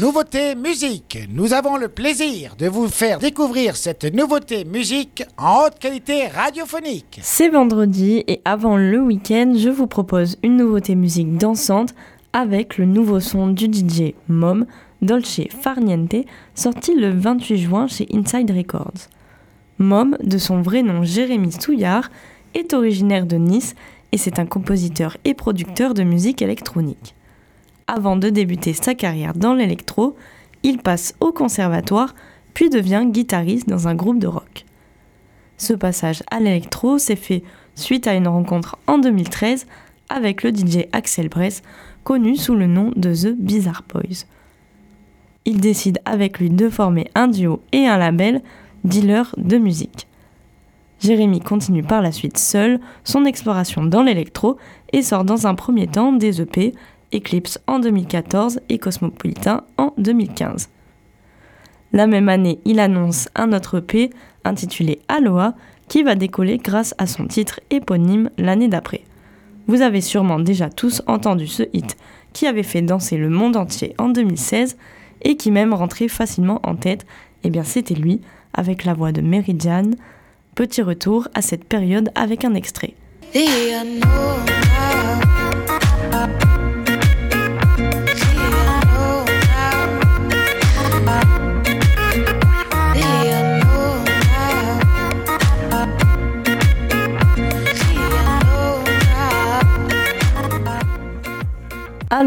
Nouveauté musique. Nous avons le plaisir de vous faire découvrir cette nouveauté musique en haute qualité radiophonique. C'est vendredi et avant le week-end, je vous propose une nouveauté musique dansante avec le nouveau son du DJ Mom, Dolce Farniente, sorti le 28 juin chez Inside Records. Mom, de son vrai nom Jérémy Souillard, est originaire de Nice et c'est un compositeur et producteur de musique électronique. Avant de débuter sa carrière dans l'électro, il passe au conservatoire puis devient guitariste dans un groupe de rock. Ce passage à l'électro s'est fait suite à une rencontre en 2013 avec le DJ Axel Bress, connu sous le nom de The Bizarre Boys. Il décide avec lui de former un duo et un label, dealer de musique. Jérémy continue par la suite seul son exploration dans l'électro et sort dans un premier temps des EP Eclipse en 2014 et Cosmopolitan en 2015. La même année, il annonce un autre EP intitulé Aloha qui va décoller grâce à son titre éponyme l'année d'après. Vous avez sûrement déjà tous entendu ce hit qui avait fait danser le monde entier en 2016 et qui même rentrait facilement en tête, eh bien c'était lui, avec la voix de Meridian. Petit retour à cette période avec un extrait.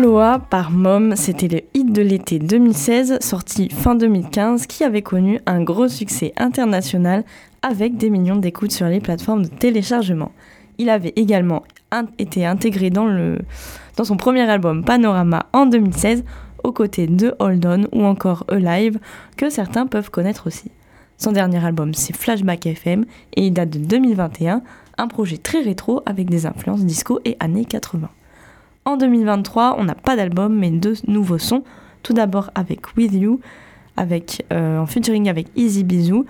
Aloha par Mom, c'était le hit de l'été 2016, sorti fin 2015, qui avait connu un gros succès international avec des millions d'écoutes sur les plateformes de téléchargement. Il avait également été intégré dans, dans son premier album Panorama en 2016, aux côtés de Hold On ou encore Alive, que certains peuvent connaître aussi. Son dernier album, c'est Flashback FM, et il date de 2021, un projet très rétro avec des influences disco et années 80. En 2023, on n'a pas d'album, mais deux nouveaux sons. Tout d'abord avec With You, avec, euh, en featuring avec Easy Bisou,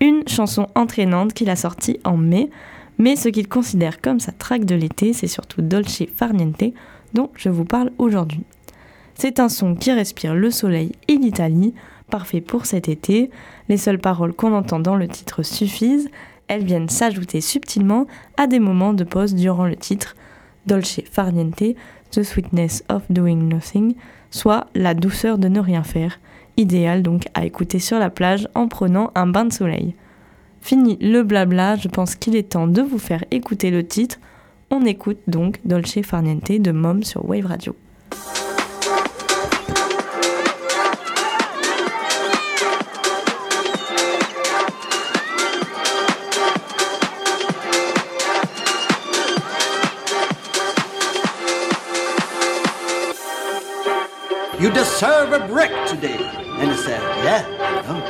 une chanson entraînante qu'il a sortie en mai. Mais ce qu'il considère comme sa traque de l'été, c'est surtout Dolce Farniente, dont je vous parle aujourd'hui. C'est un son qui respire le soleil et l'Italie, parfait pour cet été. Les seules paroles qu'on entend dans le titre suffisent, elles viennent s'ajouter subtilement à des moments de pause durant le titre. Dolce Farniente The Sweetness of Doing Nothing, soit La douceur de ne rien faire, idéal donc à écouter sur la plage en prenant un bain de soleil. Fini le blabla, je pense qu'il est temps de vous faire écouter le titre. On écoute donc Dolce Farniente de Mom sur Wave Radio. You deserve a break today. And he said, Yeah, I know.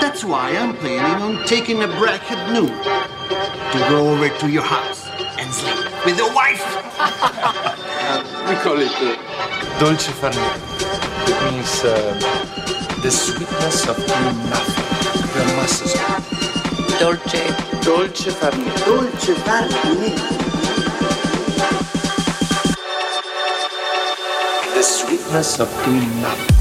That's why I'm planning on taking a break at noon to go over to your house and sleep with your wife. uh, we call it uh, dolce far It means uh, the sweetness of doing nothing. The masses. Dolce. Dolce far Dolce far restlessness of doing nothing.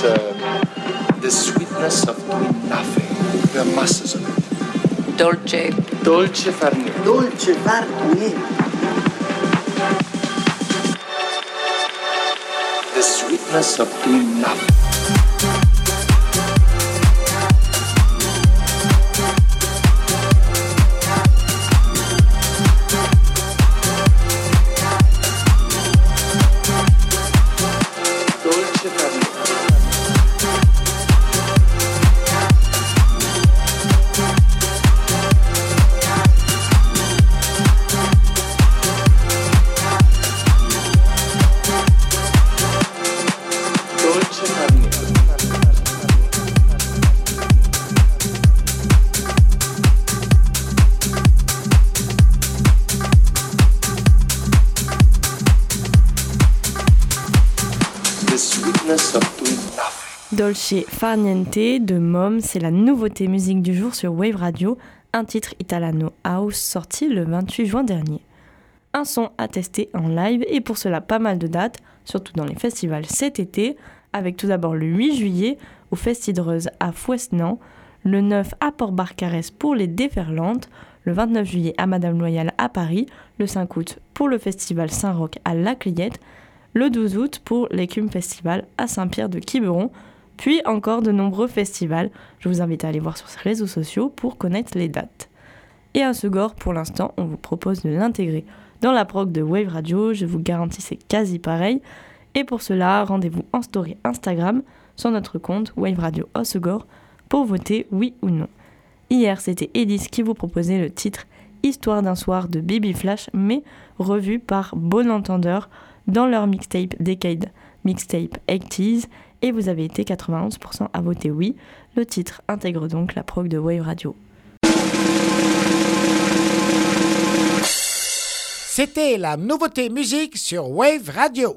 Uh, the sweetness of doing nothing. Dolce. Dolce far niente. Dolce far niente. The sweetness of doing nothing. Dolce Far Niente de Mom, c'est la nouveauté musique du jour sur Wave Radio, un titre Italano House sorti le 28 juin dernier. Un son à tester en live et pour cela pas mal de dates, surtout dans les festivals cet été, avec tout d'abord le 8 juillet au Festidreuse à Fouesnant, le 9 à Port-Barcarès pour les Déferlantes, le 29 juillet à Madame Loyal à Paris, le 5 août pour le Festival Saint-Roch à La Cliette, le 12 août pour l'Écume Festival à Saint-Pierre de Quiberon, puis encore de nombreux festivals. Je vous invite à aller voir sur ces réseaux sociaux pour connaître les dates. Et à pour l'instant, on vous propose de l'intégrer dans la prog de Wave Radio. Je vous garantis, c'est quasi pareil. Et pour cela, rendez-vous en story Instagram sur notre compte Wave Radio Osegor pour voter oui ou non. Hier, c'était Elise qui vous proposait le titre Histoire d'un soir de Baby Flash, mais revu par Bon Entendeur dans leur mixtape Decade Mixtape 80s et vous avez été 91% à voter oui. Le titre intègre donc la prog de Wave Radio. C'était la nouveauté musique sur Wave Radio.